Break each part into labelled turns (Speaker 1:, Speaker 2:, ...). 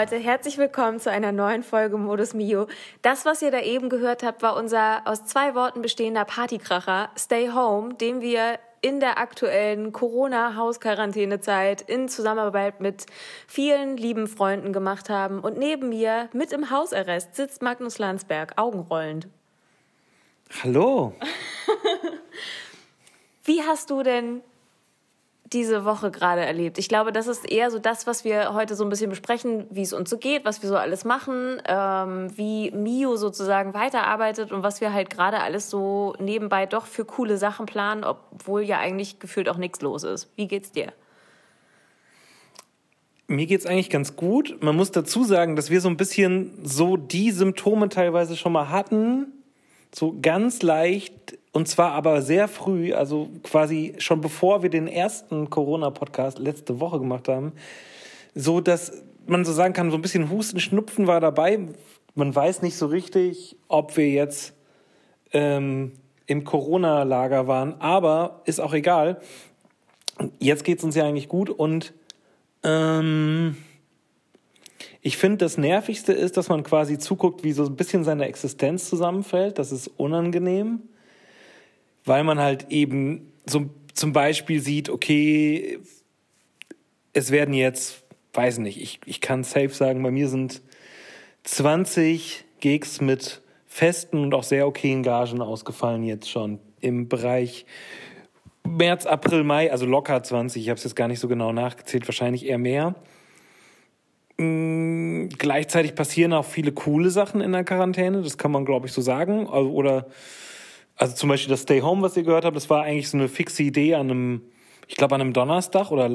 Speaker 1: Leute, herzlich willkommen zu einer neuen Folge Modus Mio. Das, was ihr da eben gehört habt, war unser aus zwei Worten bestehender Partykracher Stay Home, den wir in der aktuellen Corona-Hausquarantänezeit in Zusammenarbeit mit vielen lieben Freunden gemacht haben. Und neben mir, mit im Hausarrest, sitzt Magnus Landsberg, augenrollend.
Speaker 2: Hallo.
Speaker 1: Wie hast du denn diese Woche gerade erlebt? Ich glaube, das ist eher so das, was wir heute so ein bisschen besprechen, wie es uns so geht, was wir so alles machen, ähm, wie Mio sozusagen weiterarbeitet und was wir halt gerade alles so nebenbei doch für coole Sachen planen, obwohl ja eigentlich gefühlt auch nichts los ist. Wie geht's dir?
Speaker 2: Mir geht's eigentlich ganz gut. Man muss dazu sagen, dass wir so ein bisschen so die Symptome teilweise schon mal hatten, so ganz leicht und zwar aber sehr früh, also quasi schon bevor wir den ersten Corona-Podcast letzte Woche gemacht haben, so dass man so sagen kann, so ein bisschen Husten, Schnupfen war dabei. Man weiß nicht so richtig, ob wir jetzt ähm, im Corona-Lager waren, aber ist auch egal. Jetzt geht's uns ja eigentlich gut und ähm, ich finde, das Nervigste ist, dass man quasi zuguckt, wie so ein bisschen seine Existenz zusammenfällt. Das ist unangenehm weil man halt eben so zum Beispiel sieht, okay, es werden jetzt, weiß nicht, ich, ich kann safe sagen, bei mir sind 20 Gigs mit festen und auch sehr okayen Gagen ausgefallen jetzt schon im Bereich März, April, Mai, also locker 20, ich habe es jetzt gar nicht so genau nachgezählt, wahrscheinlich eher mehr. Mhm, gleichzeitig passieren auch viele coole Sachen in der Quarantäne, das kann man, glaube ich, so sagen. Oder also zum Beispiel das Stay Home, was ihr gehört habt, das war eigentlich so eine fixe Idee an einem, ich glaube an einem Donnerstag oder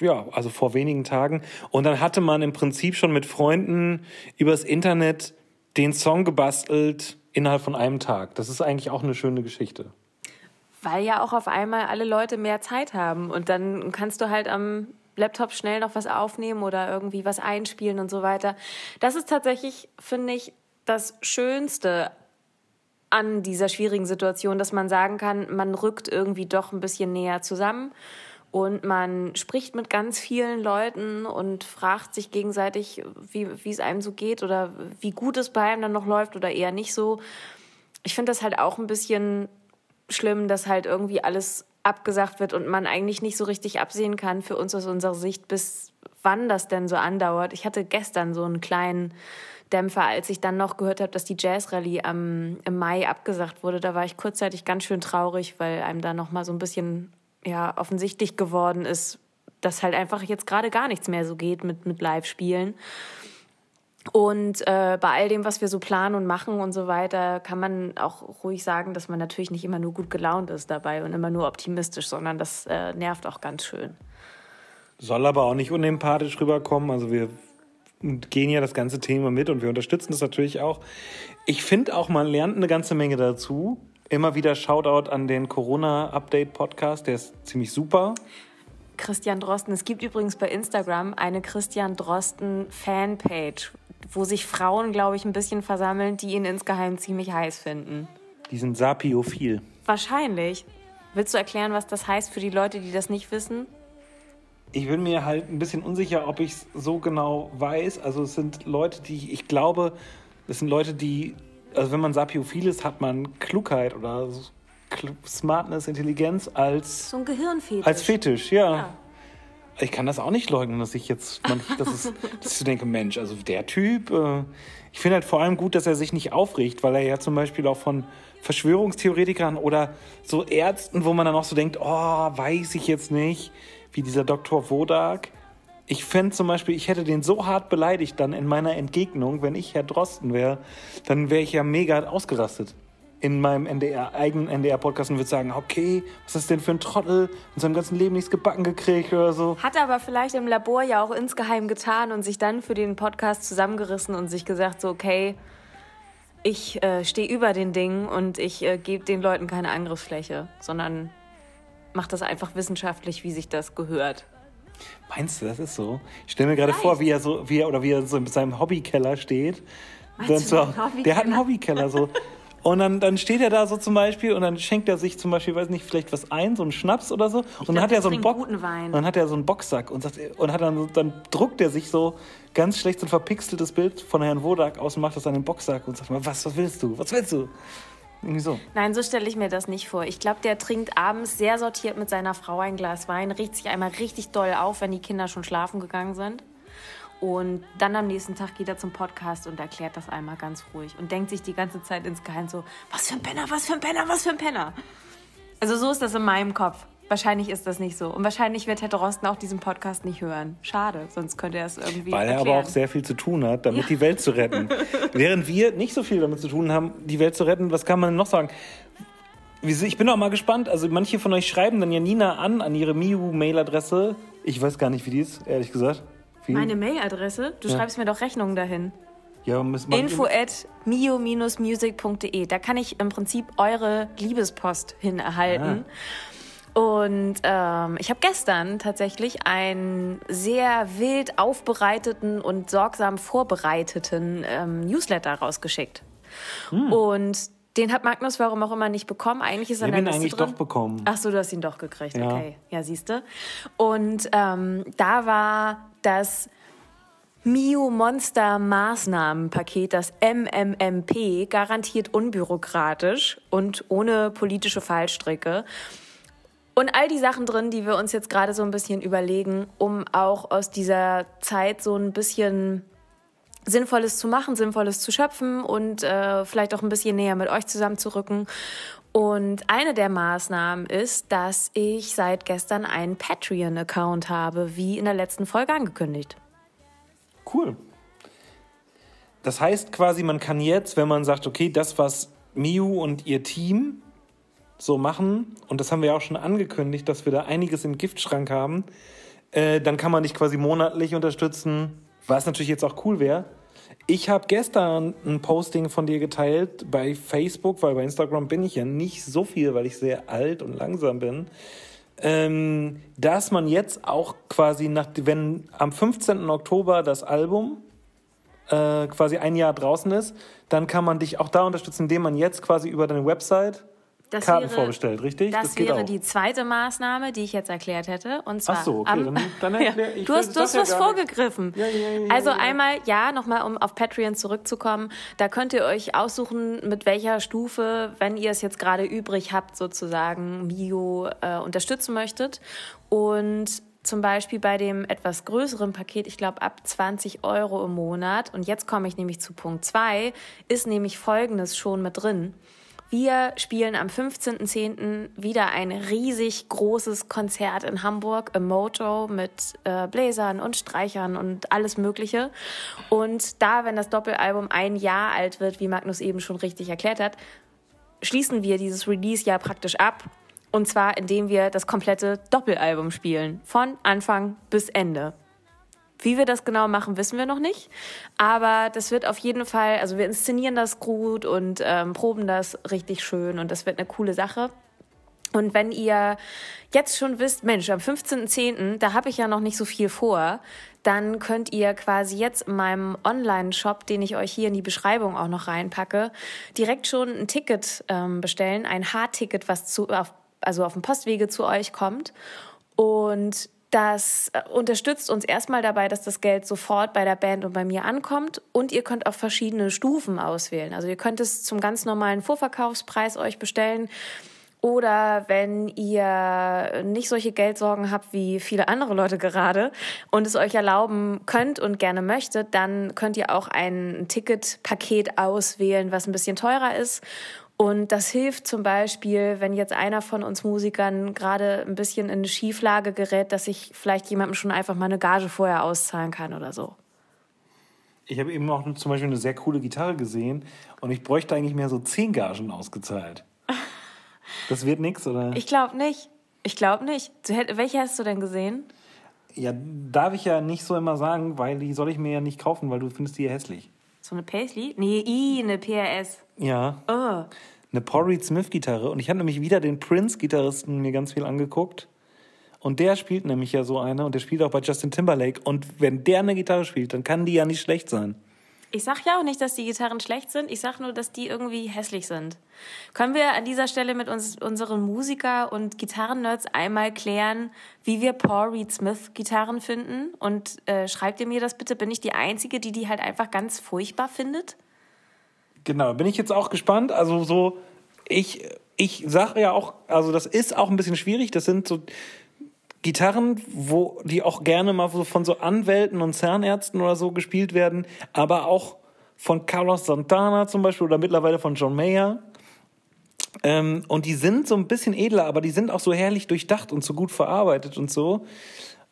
Speaker 2: ja, also vor wenigen Tagen. Und dann hatte man im Prinzip schon mit Freunden übers Internet den Song gebastelt innerhalb von einem Tag. Das ist eigentlich auch eine schöne Geschichte.
Speaker 1: Weil ja auch auf einmal alle Leute mehr Zeit haben und dann kannst du halt am Laptop schnell noch was aufnehmen oder irgendwie was einspielen und so weiter. Das ist tatsächlich, finde ich, das Schönste an dieser schwierigen Situation, dass man sagen kann, man rückt irgendwie doch ein bisschen näher zusammen und man spricht mit ganz vielen Leuten und fragt sich gegenseitig, wie, wie es einem so geht oder wie gut es bei einem dann noch läuft oder eher nicht so. Ich finde das halt auch ein bisschen schlimm, dass halt irgendwie alles abgesagt wird und man eigentlich nicht so richtig absehen kann für uns aus unserer Sicht, bis wann das denn so andauert. Ich hatte gestern so einen kleinen Dämpfer, als ich dann noch gehört habe, dass die Jazz Rallye im Mai abgesagt wurde. Da war ich kurzzeitig ganz schön traurig, weil einem da noch mal so ein bisschen ja, offensichtlich geworden ist, dass halt einfach jetzt gerade gar nichts mehr so geht mit, mit Live-Spielen. Und äh, bei all dem, was wir so planen und machen und so weiter, kann man auch ruhig sagen, dass man natürlich nicht immer nur gut gelaunt ist dabei und immer nur optimistisch, sondern das äh, nervt auch ganz schön.
Speaker 2: Soll aber auch nicht unempathisch rüberkommen. Also wir gehen ja das ganze Thema mit und wir unterstützen das natürlich auch. Ich finde auch, man lernt eine ganze Menge dazu. Immer wieder Shoutout an den Corona-Update-Podcast, der ist ziemlich super.
Speaker 1: Christian Drosten. Es gibt übrigens bei Instagram eine Christian Drosten Fanpage, wo sich Frauen, glaube ich, ein bisschen versammeln, die ihn insgeheim ziemlich heiß finden.
Speaker 2: Die sind sapiophil.
Speaker 1: Wahrscheinlich. Willst du erklären, was das heißt für die Leute, die das nicht wissen?
Speaker 2: Ich bin mir halt ein bisschen unsicher, ob ich es so genau weiß. Also es sind Leute, die ich glaube, das sind Leute, die, also wenn man sapiophil ist, hat man Klugheit oder Smartness, Intelligenz als
Speaker 1: so ein Gehirnfetisch.
Speaker 2: Als Fetisch, ja. ja. Ich kann das auch nicht leugnen, dass ich jetzt, man, das ist, dass ich denke, Mensch, also der Typ. Äh, ich finde halt vor allem gut, dass er sich nicht aufregt, weil er ja zum Beispiel auch von Verschwörungstheoretikern oder so Ärzten, wo man dann auch so denkt, oh, weiß ich jetzt nicht wie dieser Dr. Wodak. Ich fände zum Beispiel, ich hätte den so hart beleidigt dann in meiner Entgegnung, wenn ich Herr Drosten wäre, dann wäre ich ja mega ausgerastet in meinem NDR, eigenen NDR-Podcast und würde sagen, okay, was ist denn für ein Trottel, in seinem ganzen Leben nichts gebacken gekriegt oder so.
Speaker 1: Hat aber vielleicht im Labor ja auch insgeheim getan und sich dann für den Podcast zusammengerissen und sich gesagt, so, okay, ich äh, stehe über den Dingen und ich äh, gebe den Leuten keine Angriffsfläche, sondern macht das einfach wissenschaftlich, wie sich das gehört.
Speaker 2: Meinst du, das ist so? Ich stelle mir gerade vor, wie er so, wie er oder wie er so in seinem Hobbykeller steht. So, der hat einen Hobbykeller so. Und dann, dann steht er da so zum Beispiel und dann schenkt er sich zum Beispiel, weiß nicht, vielleicht was ein, so einen Schnaps oder so. und dann hat er so einen Bock. dann hat er so einen Boxsack und sagt, und hat dann, dann druckt er sich so ganz schlecht so ein verpixeltes Bild von Herrn Wodak aus und macht das an den Boxsack und sagt mal, was, was willst du? Was willst du? So.
Speaker 1: Nein, so stelle ich mir das nicht vor. Ich glaube, der trinkt abends sehr sortiert mit seiner Frau ein Glas Wein, riecht sich einmal richtig doll auf, wenn die Kinder schon schlafen gegangen sind. Und dann am nächsten Tag geht er zum Podcast und erklärt das einmal ganz ruhig und denkt sich die ganze Zeit insgeheim so, was für ein Penner, was für ein Penner, was für ein Penner. Also so ist das in meinem Kopf. Wahrscheinlich ist das nicht so. Und wahrscheinlich wird Herr Drosten auch diesen Podcast nicht hören. Schade, sonst könnte er es irgendwie
Speaker 2: Weil er
Speaker 1: erklären.
Speaker 2: aber auch sehr viel zu tun hat, damit die Welt zu retten. Während wir nicht so viel damit zu tun haben, die Welt zu retten, was kann man denn noch sagen? Ich bin auch mal gespannt. Also manche von euch schreiben dann ja Nina an, an ihre Miu-Mail-Adresse. Ich weiß gar nicht, wie die ist, ehrlich gesagt.
Speaker 1: Meine Mailadresse? Du
Speaker 2: Ja.
Speaker 1: schreibst mir doch Rechnungen dahin.
Speaker 2: ja, müssen wir-
Speaker 1: Info at mio-music.de. Da kann ich im Prinzip eure Liebespost hin erhalten. Und ähm, ich habe gestern tatsächlich einen sehr wild aufbereiteten und sorgsam vorbereiteten ähm, Newsletter rausgeschickt. Und den hat Magnus warum auch immer nicht bekommen. Eigentlich ist er
Speaker 2: Ich habe ihn eigentlich
Speaker 1: drin.
Speaker 2: doch bekommen.
Speaker 1: Ach so, du hast ihn doch gekriegt.
Speaker 2: Ja.
Speaker 1: Okay, ja, siehste. Und ähm, da war das Mio Monster Maßnahmenpaket, das MMMP, garantiert unbürokratisch und ohne politische Fallstricke. Und all die Sachen drin, die wir uns jetzt gerade so ein bisschen überlegen, um auch aus dieser Zeit so ein bisschen Sinnvolles zu machen, Sinnvolles zu schöpfen und äh, vielleicht auch ein bisschen näher mit euch zusammenzurücken. Und eine der Maßnahmen ist, dass ich seit gestern einen Patreon-Account habe, wie in der letzten Folge angekündigt.
Speaker 2: Cool. Das heißt quasi, man kann jetzt, wenn man sagt, okay, das, was Miu und ihr Team so machen, und das haben wir ja auch schon angekündigt, dass wir da einiges im Giftschrank haben, äh, dann kann man dich quasi monatlich unterstützen, was natürlich jetzt auch cool wäre. Ich habe gestern ein Posting von dir geteilt bei Facebook, weil bei Instagram bin ich ja nicht so viel, weil ich sehr alt und langsam bin ähm, dass man jetzt auch quasi nach, wenn am 15. Oktober das Album äh, quasi ein Jahr draußen ist, dann kann man dich auch da unterstützen, indem man jetzt quasi über deine Website
Speaker 1: Das
Speaker 2: Karten
Speaker 1: wäre-
Speaker 2: vorbestellt, richtig?
Speaker 1: Das,
Speaker 2: geht
Speaker 1: wäre die zweite Maßnahme, die ich jetzt erklärt hätte. Und zwar
Speaker 2: Ach so, okay,
Speaker 1: am,
Speaker 2: dann- dann erklär- ich
Speaker 1: du hast, du hast
Speaker 2: ja
Speaker 1: was vorgegriffen.
Speaker 2: Ja, ja, ja,
Speaker 1: also
Speaker 2: ja, ja.
Speaker 1: einmal, ja, nochmal, um auf Patreon zurückzukommen, da könnt ihr euch aussuchen, mit welcher Stufe, wenn ihr es jetzt gerade übrig habt, sozusagen, Mio äh, unterstützen möchtet. Und zum Beispiel bei dem etwas größeren Paket, ich glaube ab 20 Euro im Monat, und jetzt komme ich nämlich zu Punkt 2, ist nämlich Folgendes schon mit drin. Wir spielen am 15.10. wieder ein riesig großes Konzert in Hamburg im Mojo mit äh, Bläsern und Streichern und alles Mögliche. Und da, wenn das Doppelalbum ein Jahr alt wird, wie Magnus eben schon richtig erklärt hat, schließen wir dieses Release-Jahr praktisch ab. Und zwar, indem wir das komplette Doppelalbum spielen. Von Anfang bis Ende. Wie wir das genau machen, wissen wir noch nicht. Aber das wird auf jeden Fall, also wir inszenieren das gut und ähm, proben das richtig schön und das wird eine coole Sache. Und wenn ihr jetzt schon wisst, Mensch, am 15.10., da habe ich ja noch nicht so viel vor, dann könnt ihr quasi jetzt in meinem Online-Shop, den ich euch hier in die Beschreibung auch noch reinpacke, direkt schon ein Ticket ähm, bestellen, ein H-Ticket, was zu, auf, also auf dem Postwege zu euch kommt. Und das äh, unterstützt uns erstmal dabei, dass das Geld sofort bei der Band und bei mir ankommt. Und ihr könnt auch verschiedene Stufen auswählen. Also ihr könnt es zum ganz normalen Vorverkaufspreis euch bestellen. Oder wenn ihr nicht solche Geldsorgen habt wie viele andere Leute gerade und es euch erlauben könnt und gerne möchtet, dann könnt ihr auch ein Ticketpaket auswählen, was ein bisschen teurer ist. Und das hilft zum Beispiel, wenn jetzt einer von uns Musikern gerade ein bisschen in eine Schieflage gerät, dass ich vielleicht jemandem schon einfach mal eine Gage vorher auszahlen kann oder so.
Speaker 2: Ich habe eben auch zum Beispiel eine sehr coole Gitarre gesehen und ich bräuchte eigentlich mehr so 10 Gagen ausgezahlt. Das wird nix, oder?
Speaker 1: Ich glaube nicht. Ich glaube nicht. Welche hast du denn gesehen?
Speaker 2: ja, darf ich ja nicht so immer sagen, weil die soll ich mir ja nicht kaufen, weil du findest die ja hässlich.
Speaker 1: So eine Paisley? Nee, i, eine PRS.
Speaker 2: Ja.
Speaker 1: Oh.
Speaker 2: eine Paul Reed Smith Gitarre und ich habe nämlich wieder den Prince Gitarristen mir ganz viel angeguckt und der spielt nämlich ja so eine und der spielt auch bei Justin Timberlake und wenn der eine Gitarre spielt, dann kann die ja nicht schlecht sein.
Speaker 1: Ich sag ja auch nicht, dass die Gitarren schlecht sind. Ich sag nur, dass die irgendwie hässlich sind. Können wir an dieser Stelle mit uns, unseren Musiker und Gitarrennerds einmal klären, wie wir Paul Reed Smith Gitarren finden? Und äh, schreibt ihr mir das bitte? Bin ich die Einzige, die die halt einfach ganz furchtbar findet?
Speaker 2: Genau, bin ich jetzt auch gespannt. Also so, ich, ich sage ja auch, also das ist auch ein bisschen schwierig. Das sind so Gitarren, wo die auch gerne mal so von so Anwälten und Zahnärzten oder so gespielt werden, aber auch von Carlos Santana zum Beispiel oder mittlerweile von John Mayer. Ähm, und die sind so ein bisschen edler, aber die sind auch so herrlich durchdacht und so gut verarbeitet und so.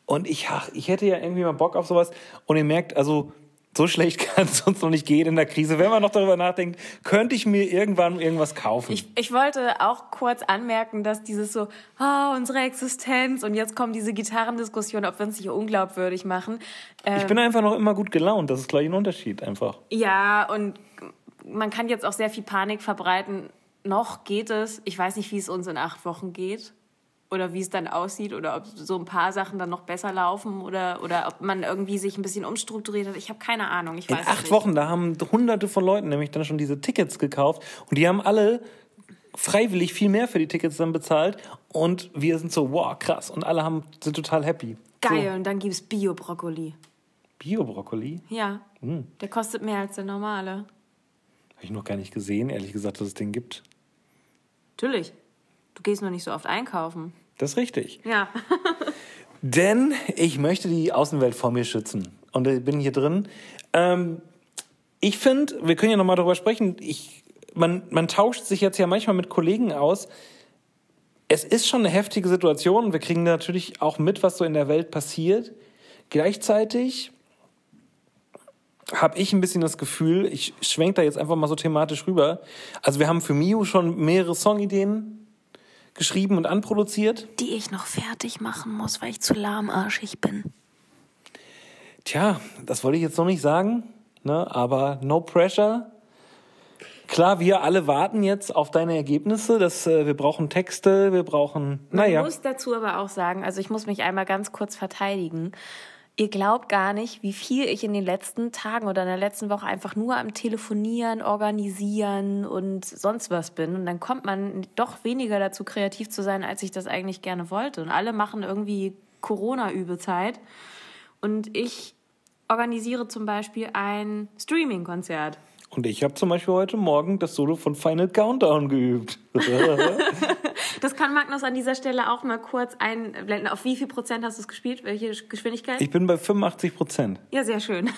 Speaker 2: Und ich, ach, ich hätte ja irgendwie mal Bock auf sowas. Und ihr merkt, also so schlecht kann es uns noch nicht gehen in der Krise. Wenn man noch darüber nachdenkt, könnte ich mir irgendwann irgendwas kaufen.
Speaker 1: Ich, ich wollte auch kurz anmerken, dass dieses so, oh, unsere Existenz und jetzt kommt diese Gitarrendiskussion, ob wir uns nicht unglaubwürdig machen.
Speaker 2: Ähm, ich bin einfach noch immer gut gelaunt. Das ist gleich ein Unterschied einfach.
Speaker 1: Ja, und man kann jetzt auch sehr viel Panik verbreiten. Noch geht es. Ich weiß nicht, wie es uns in acht Wochen geht oder wie es dann aussieht oder ob so ein paar Sachen dann noch besser laufen oder, oder ob man irgendwie sich ein bisschen umstrukturiert hat. Ich habe keine Ahnung. Ich
Speaker 2: weiß In acht nicht. Wochen, da haben hunderte von Leuten nämlich dann schon diese Tickets gekauft und die haben alle freiwillig viel mehr für die Tickets dann bezahlt und wir sind so, wow, krass und alle haben, sind total happy.
Speaker 1: Geil,
Speaker 2: so.
Speaker 1: und dann gibt es Bio-Brokkoli.
Speaker 2: Bio-Brokkoli?
Speaker 1: Ja, hm. der kostet mehr als der normale.
Speaker 2: Habe ich noch gar nicht gesehen, ehrlich gesagt, dass es den gibt.
Speaker 1: Natürlich. Du gehst noch nicht so oft einkaufen.
Speaker 2: Das ist richtig.
Speaker 1: Ja.
Speaker 2: Denn ich möchte die Außenwelt vor mir schützen. Und ich bin hier drin. Ähm, ich finde, wir können ja nochmal darüber sprechen. Ich, man, man tauscht sich jetzt ja manchmal mit Kollegen aus. Es ist schon eine heftige Situation. Wir kriegen natürlich auch mit, was so in der Welt passiert. Gleichzeitig habe ich ein bisschen das Gefühl, ich schwenke da jetzt einfach mal so thematisch rüber. Also wir haben für Miu schon mehrere Songideen geschrieben und anproduziert.
Speaker 1: Die ich noch fertig machen muss, weil ich zu lahmarschig bin.
Speaker 2: Tja, das wollte ich jetzt noch nicht sagen, ne? aber no pressure. Klar, wir alle warten jetzt auf deine Ergebnisse. Das, äh, wir brauchen Texte, wir brauchen. Naja.
Speaker 1: Ich muss dazu aber auch sagen, also ich muss mich einmal ganz kurz verteidigen. Ihr glaubt gar nicht, wie viel ich in den letzten Tagen oder in der letzten Woche einfach nur am Telefonieren, Organisieren und sonst was bin. Und dann kommt man doch weniger dazu, kreativ zu sein, als ich das eigentlich gerne wollte. Und alle machen irgendwie Corona-Übezeit. Und ich organisiere zum Beispiel ein Streaming-Konzert.
Speaker 2: Und ich habe zum Beispiel heute Morgen das Solo von Final Countdown geübt.
Speaker 1: das kann Magnus an dieser Stelle auch mal kurz einblenden. Auf wie viel Prozent hast du es gespielt? Welche Geschwindigkeit?
Speaker 2: Ich bin bei 85 Prozent.
Speaker 1: Ja, sehr schön.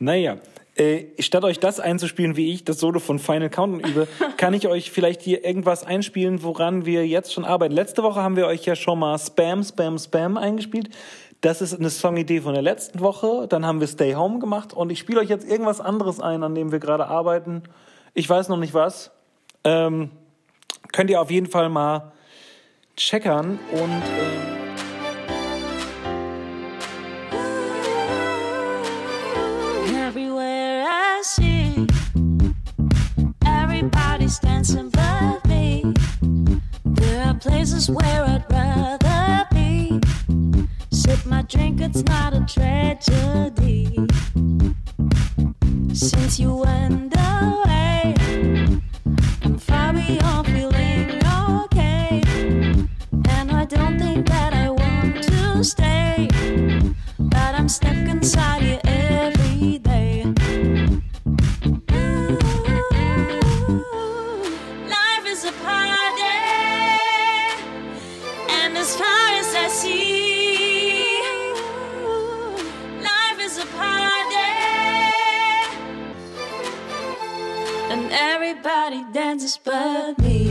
Speaker 2: naja, äh, statt euch das einzuspielen, wie ich das Solo von Final Countdown übe, kann ich euch vielleicht hier irgendwas einspielen, woran wir jetzt schon arbeiten. Letzte Woche haben wir euch ja schon mal Spam, Spam, Spam eingespielt. Das ist eine Songidee von der letzten Woche. Dann haben wir Stay Home gemacht und ich spiele euch jetzt irgendwas anderes ein, an dem wir gerade arbeiten. Ich weiß noch nicht was. Ähm, könnt ihr auf jeden Fall mal checkern und. Ähm Everybody's dancing but me. There are places where I'd rather be. Sip my drink, tragedy. Since you went away, I'm far beyond dances but me.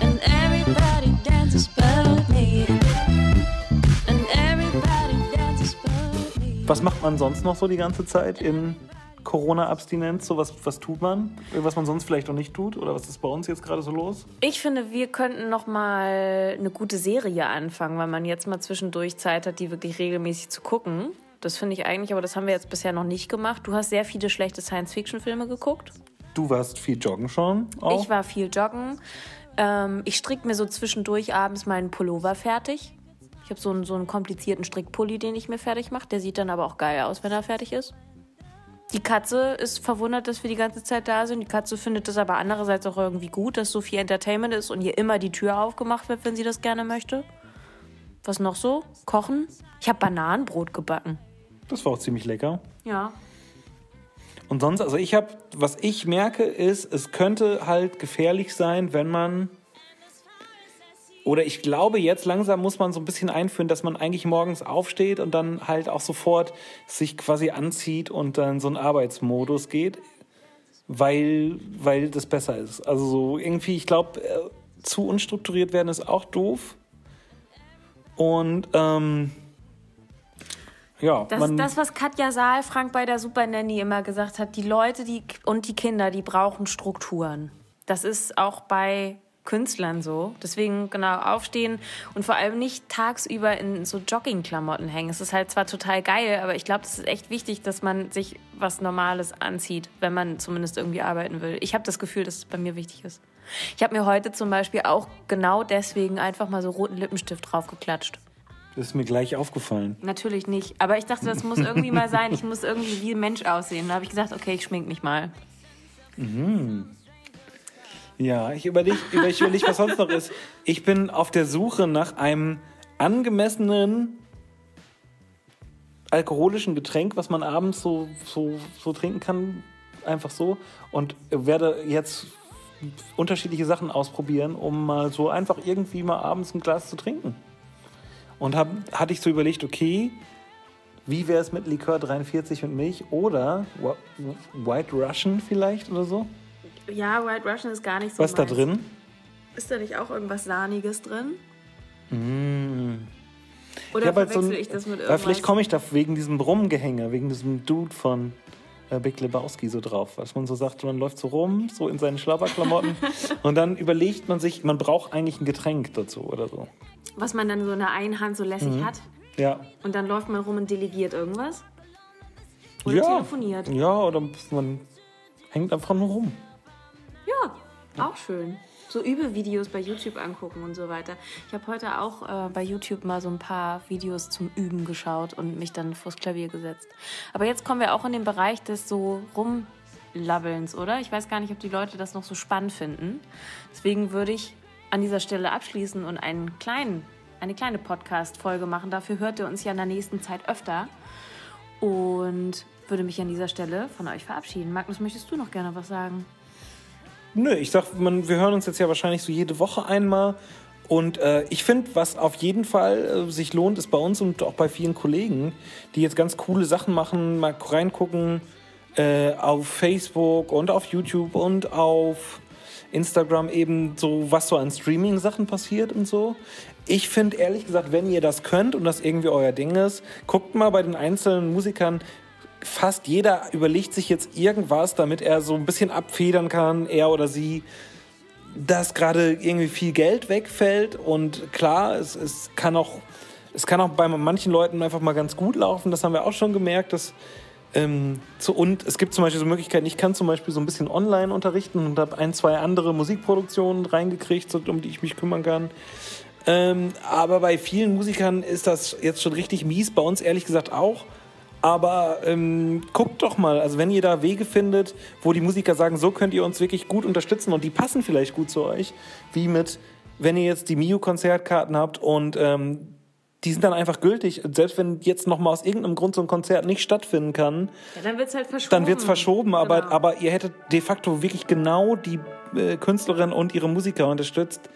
Speaker 2: And everybody dances but me. And everybody dances but me. Was macht man sonst noch so die ganze Zeit in Corona-Abstinenz? So was, was tut man? Was man sonst vielleicht noch nicht tut? Oder was ist bei uns jetzt gerade so los?
Speaker 1: Ich finde, wir könnten noch mal eine gute Serie anfangen, weil man jetzt mal zwischendurch Zeit hat, die wirklich regelmäßig zu gucken. Das finde ich eigentlich, aber das haben wir jetzt bisher noch nicht gemacht. Du hast sehr viele schlechte Science-Fiction-Filme geguckt.
Speaker 2: Du warst viel joggen schon?
Speaker 1: Auch? Ich war viel joggen. Ähm, ich stricke mir so zwischendurch abends meinen Pullover fertig. Ich habe so einen, so einen komplizierten Strickpulli, den ich mir fertig mache. Der sieht dann aber auch geil aus, wenn er fertig ist. Die Katze ist verwundert, dass wir die ganze Zeit da sind. Die Katze findet es aber andererseits auch irgendwie gut, dass so viel Entertainment ist und ihr immer die Tür aufgemacht wird, wenn sie das gerne möchte. Was noch so? Kochen? Ich habe Bananenbrot gebacken.
Speaker 2: Das war auch ziemlich lecker.
Speaker 1: Ja.
Speaker 2: Und sonst, also ich habe, was ich merke, ist, es könnte halt gefährlich sein, wenn man oder ich glaube, jetzt langsam muss man so ein bisschen einführen, dass man eigentlich morgens aufsteht und dann halt auch sofort sich quasi anzieht und dann so einen Arbeitsmodus geht, weil, weil das besser ist. Also so irgendwie, ich glaube, äh, zu unstrukturiert werden ist auch doof. Und ähm, ja,
Speaker 1: das ist das, was Katja Saalfrank bei der Super Nanny immer gesagt hat. Die Leute die, und die Kinder, die brauchen Strukturen. Das ist auch bei Künstlern so. Deswegen genau aufstehen und vor allem nicht tagsüber in so Joggingklamotten hängen. Es ist halt zwar total geil, aber ich glaube, es ist echt wichtig, dass man sich was Normales anzieht, wenn man zumindest irgendwie arbeiten will. Ich habe das Gefühl, dass es bei mir wichtig ist. Ich habe mir heute zum Beispiel auch genau deswegen einfach mal so roten Lippenstift draufgeklatscht.
Speaker 2: Das ist mir gleich aufgefallen.
Speaker 1: Natürlich nicht. Aber ich dachte, das muss irgendwie mal sein. Ich muss irgendwie wie ein Mensch aussehen. Da habe ich gesagt, okay, ich schmink mich mal.
Speaker 2: Mhm. Ja, ich überlege, ich überleg, was sonst noch ist. Ich bin auf der Suche nach einem angemessenen alkoholischen Getränk, was man abends so, so, so trinken kann, einfach so. Und werde jetzt unterschiedliche Sachen ausprobieren, um mal so einfach irgendwie mal abends ein Glas zu trinken. Und hab, hatte ich so überlegt, okay, wie wäre es mit Likör 43 und Milch oder White Russian vielleicht oder so?
Speaker 1: Ja, White Russian ist gar nicht so
Speaker 2: Was ist da drin?
Speaker 1: Ist da nicht auch irgendwas Sahniges drin?
Speaker 2: Mm.
Speaker 1: Oder ja, verwechsel so ein, ich das mit irgendwas?
Speaker 2: Vielleicht komme ich da wegen diesem Rumgehänge, wegen diesem Dude von Big Lebowski so drauf. Was man so sagt, man läuft so rum, so in seinen Schlabberklamotten und dann überlegt man sich, man braucht eigentlich ein Getränk dazu oder so.
Speaker 1: Was man dann so in der einen Hand so lässig mhm. hat?
Speaker 2: Ja.
Speaker 1: Und dann läuft man rum und delegiert irgendwas? Oder ja. telefoniert?
Speaker 2: Ja, oder man hängt einfach nur rum.
Speaker 1: Ja, auch schön. So Übevideos bei YouTube angucken und so weiter. Ich habe heute auch äh, bei YouTube mal so ein paar Videos zum Üben geschaut und mich dann vors Klavier gesetzt. Aber jetzt kommen wir auch in den Bereich des so Rumlabbelns, oder? Ich weiß gar nicht, ob die Leute das noch so spannend finden. Deswegen würde ich an dieser Stelle abschließen und einen kleinen, eine kleine Podcast-Folge machen. Dafür hört ihr uns ja in der nächsten Zeit öfter. Und würde mich an dieser Stelle von euch verabschieden. Magnus, möchtest du noch gerne was sagen?
Speaker 2: Nö, ich sag, man, wir hören uns jetzt ja wahrscheinlich so jede Woche einmal. Und äh, ich finde, was auf jeden Fall äh, sich lohnt, ist bei uns und auch bei vielen Kollegen, die jetzt ganz coole Sachen machen, mal reingucken äh, auf Facebook und auf YouTube und auf Instagram eben so, was so an Streaming-Sachen passiert und so. Ich finde ehrlich gesagt, wenn ihr das könnt und das irgendwie euer Ding ist, guckt mal bei den einzelnen Musikern, fast jeder überlegt sich jetzt irgendwas, damit er so ein bisschen abfedern kann, er oder sie, dass gerade irgendwie viel Geld wegfällt. Und klar, es, es, kann auch, es kann auch bei manchen Leuten einfach mal ganz gut laufen. Das haben wir auch schon gemerkt. Dass, ähm, so, und es gibt zum Beispiel so Möglichkeiten, ich kann zum Beispiel so ein bisschen online unterrichten und habe ein, zwei andere Musikproduktionen reingekriegt, um die ich mich kümmern kann. Ähm, aber bei vielen Musikern ist das jetzt schon richtig mies, bei uns ehrlich gesagt auch. Aber ähm, guckt doch mal, also wenn ihr da Wege findet, wo die Musiker sagen, so könnt ihr uns wirklich gut unterstützen und die passen vielleicht gut zu euch, wie mit, wenn ihr jetzt die Mio-Konzertkarten habt und ähm, die sind dann einfach gültig. Selbst wenn jetzt noch mal aus irgendeinem Grund so ein Konzert nicht stattfinden kann,
Speaker 1: ja, dann wird's halt verschoben.
Speaker 2: Dann wird's verschoben, aber, genau. aber ihr hättet de facto wirklich genau die äh, Künstlerin und ihre Musiker unterstützt.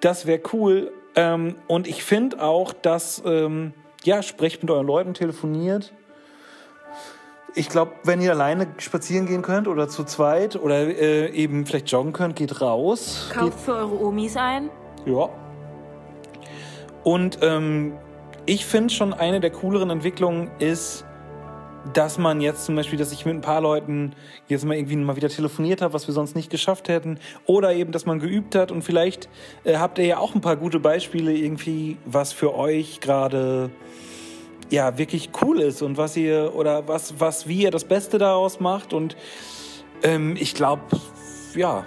Speaker 2: Das wäre cool. Ähm, und ich finde auch, dass, ähm, ja, sprecht mit euren Leuten, telefoniert ich glaube, wenn ihr alleine spazieren gehen könnt oder zu zweit oder äh, eben vielleicht joggen könnt, geht raus.
Speaker 1: Kauft
Speaker 2: geht,
Speaker 1: für eure Omis ein.
Speaker 2: Ja. Und ähm, ich finde schon eine der cooleren Entwicklungen ist, dass man jetzt zum Beispiel, dass ich mit ein paar Leuten jetzt mal irgendwie mal wieder telefoniert habe, was wir sonst nicht geschafft hätten. Oder eben, dass man geübt hat und vielleicht äh, habt ihr ja auch ein paar gute Beispiele irgendwie, was für euch gerade ja wirklich cool ist und was ihr oder was, was wie ihr das Beste daraus macht. Und ähm, ich glaube, ja,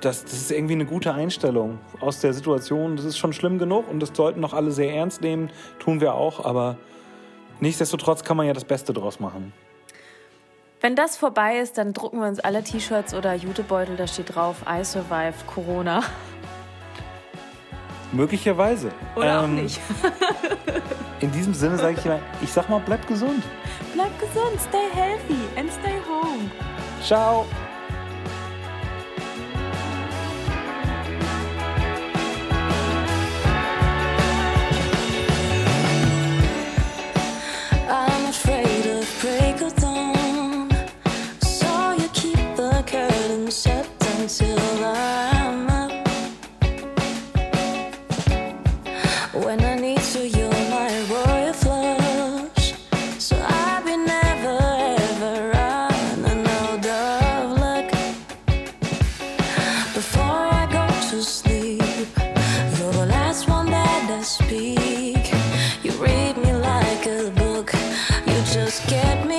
Speaker 2: das, das ist irgendwie eine gute Einstellung aus der Situation. Das ist schon schlimm genug und das sollten noch alle sehr ernst nehmen, tun wir auch, aber nichtsdestotrotz kann man ja das Beste daraus machen.
Speaker 1: Wenn das vorbei ist, dann drucken wir uns alle T-Shirts oder Jutebeutel, da steht drauf, I survived Corona.
Speaker 3: Möglicherweise.
Speaker 1: Oder ähm, auch nicht.
Speaker 3: in diesem Sinne sage ich immer, ich sag mal, bleibt gesund.
Speaker 1: Bleibt gesund, stay healthy and stay home.
Speaker 3: Ciao.
Speaker 4: scared